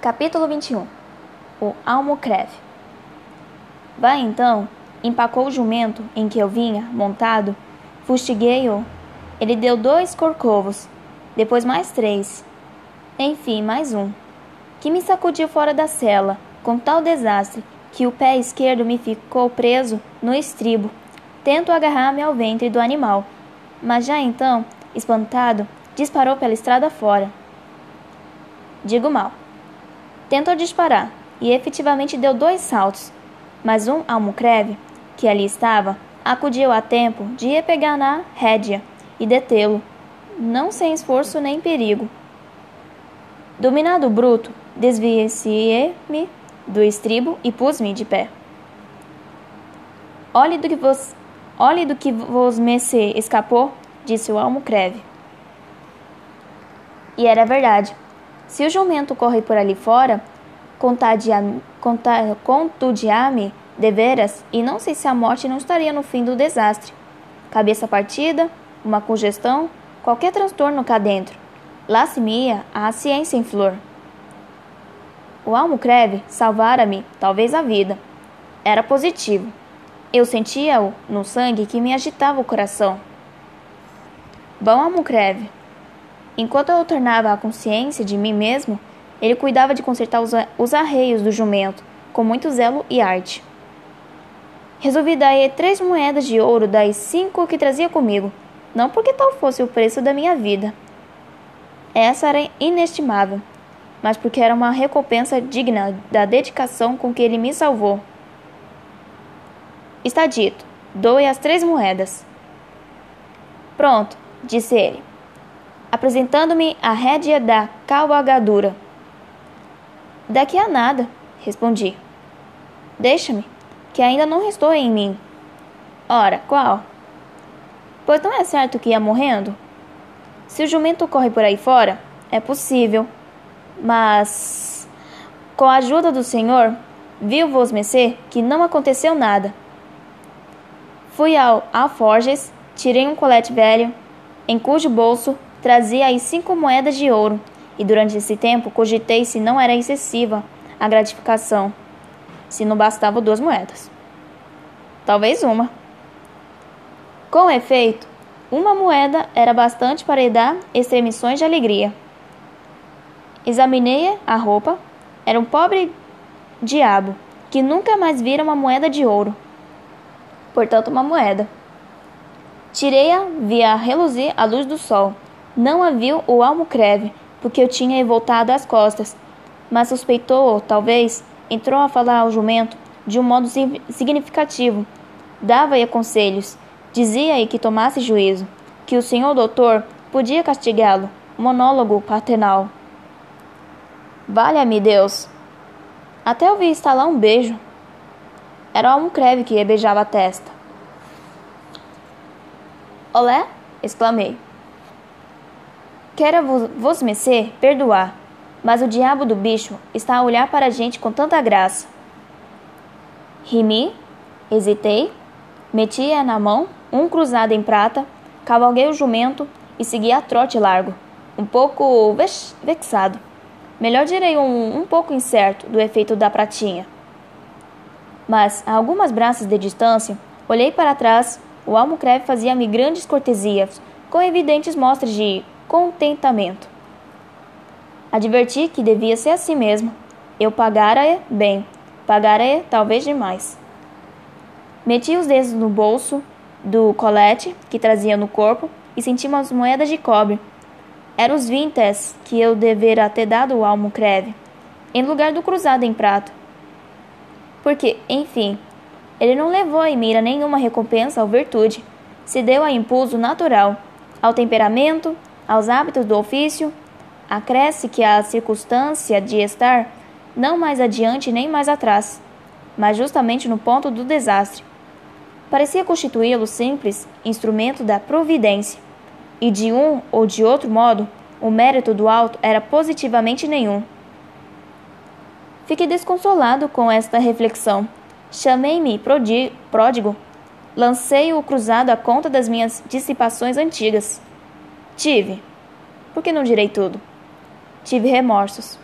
Capítulo 21 O Almocreve Vai então, empacou o jumento em que eu vinha, montado, fustiguei-o. Ele deu dois corcovos, depois mais três, enfim, mais um, que me sacudiu fora da cela, com tal desastre que o pé esquerdo me ficou preso no estribo. Tento agarrar-me ao ventre do animal, mas já então, espantado, disparou pela estrada fora. Digo mal. Tentou disparar e efetivamente deu dois saltos, mas um almocreve, que ali estava, acudiu a tempo de ir pegar na rédea e detê-lo, não sem esforço nem perigo. Dominado o bruto, desviei-me do estribo e pus-me de pé. Olhe do que vos, olhe do que vos mercê escapou, disse o almocreve. E era verdade. Se o jumento corre por ali fora, contudiar-me deveras, e não sei se a morte não estaria no fim do desastre. Cabeça partida, uma congestão, qualquer transtorno cá dentro. Lá se mia a ciência em flor. O almocreve salvara-me, talvez a vida. Era positivo. Eu sentia-o no sangue que me agitava o coração. Bom almocreve, Enquanto eu tornava a consciência de mim mesmo, ele cuidava de consertar os, os arreios do jumento, com muito zelo e arte. Resolvi dar três moedas de ouro das cinco que trazia comigo, não porque tal fosse o preço da minha vida. Essa era inestimável, mas porque era uma recompensa digna da dedicação com que ele me salvou. Está dito, doe as três moedas. Pronto, disse ele apresentando-me a rédea da cavalgadura. Daqui a nada, respondi. Deixa-me, que ainda não restou em mim. Ora, qual? Pois não é certo que ia morrendo? Se o jumento corre por aí fora, é possível. Mas, com a ajuda do Senhor, viu-vos mercê que não aconteceu nada. Fui ao alforjes, tirei um colete velho, em cujo bolso Trazia aí cinco moedas de ouro, e durante esse tempo cogitei se não era excessiva a gratificação, se não bastavam duas moedas. Talvez uma. Com efeito, uma moeda era bastante para lhe dar extremissões de alegria. Examinei a roupa. Era um pobre diabo que nunca mais vira uma moeda de ouro. Portanto, uma moeda. Tirei-a, via reluzir a luz do sol não a viu o almocreve, porque eu tinha voltado as costas, mas suspeitou, talvez, entrou a falar ao jumento de um modo significativo. Dava-lhe conselhos, dizia-lhe que tomasse juízo, que o senhor doutor podia castigá-lo. Monólogo paternal. Valha-me Deus! Até ouvi estalar um beijo. Era o almocreve que beijava a testa. Olé! exclamei. Quero vos, mecer perdoar, mas o diabo do bicho está a olhar para a gente com tanta graça. Rimi, hesitei, meti-a na mão, um cruzado em prata, cavalguei o jumento e segui a trote largo, um pouco vex, vexado. Melhor direi um, um pouco incerto do efeito da pratinha. Mas, a algumas braças de distância, olhei para trás, o almocreve fazia-me grandes cortesias, com evidentes mostras de contentamento. Adverti que devia ser assim mesmo. Eu pagara bem, pagara talvez demais. Meti os dedos no bolso do colete que trazia no corpo e senti umas moedas de cobre. Eram os vintes que eu devera ter dado ao almocreve, em lugar do cruzado em prata. Porque, enfim, ele não levou em mira nenhuma recompensa ou virtude, se deu a impulso natural, ao temperamento, aos hábitos do ofício, acresce que a circunstância de estar não mais adiante nem mais atrás, mas justamente no ponto do desastre. Parecia constituí-lo simples instrumento da providência, e de um ou de outro modo, o mérito do alto era positivamente nenhum. Fiquei desconsolado com esta reflexão. Chamei-me pródigo, lancei o cruzado à conta das minhas dissipações antigas. Tive. Por que não direi tudo? Tive remorsos.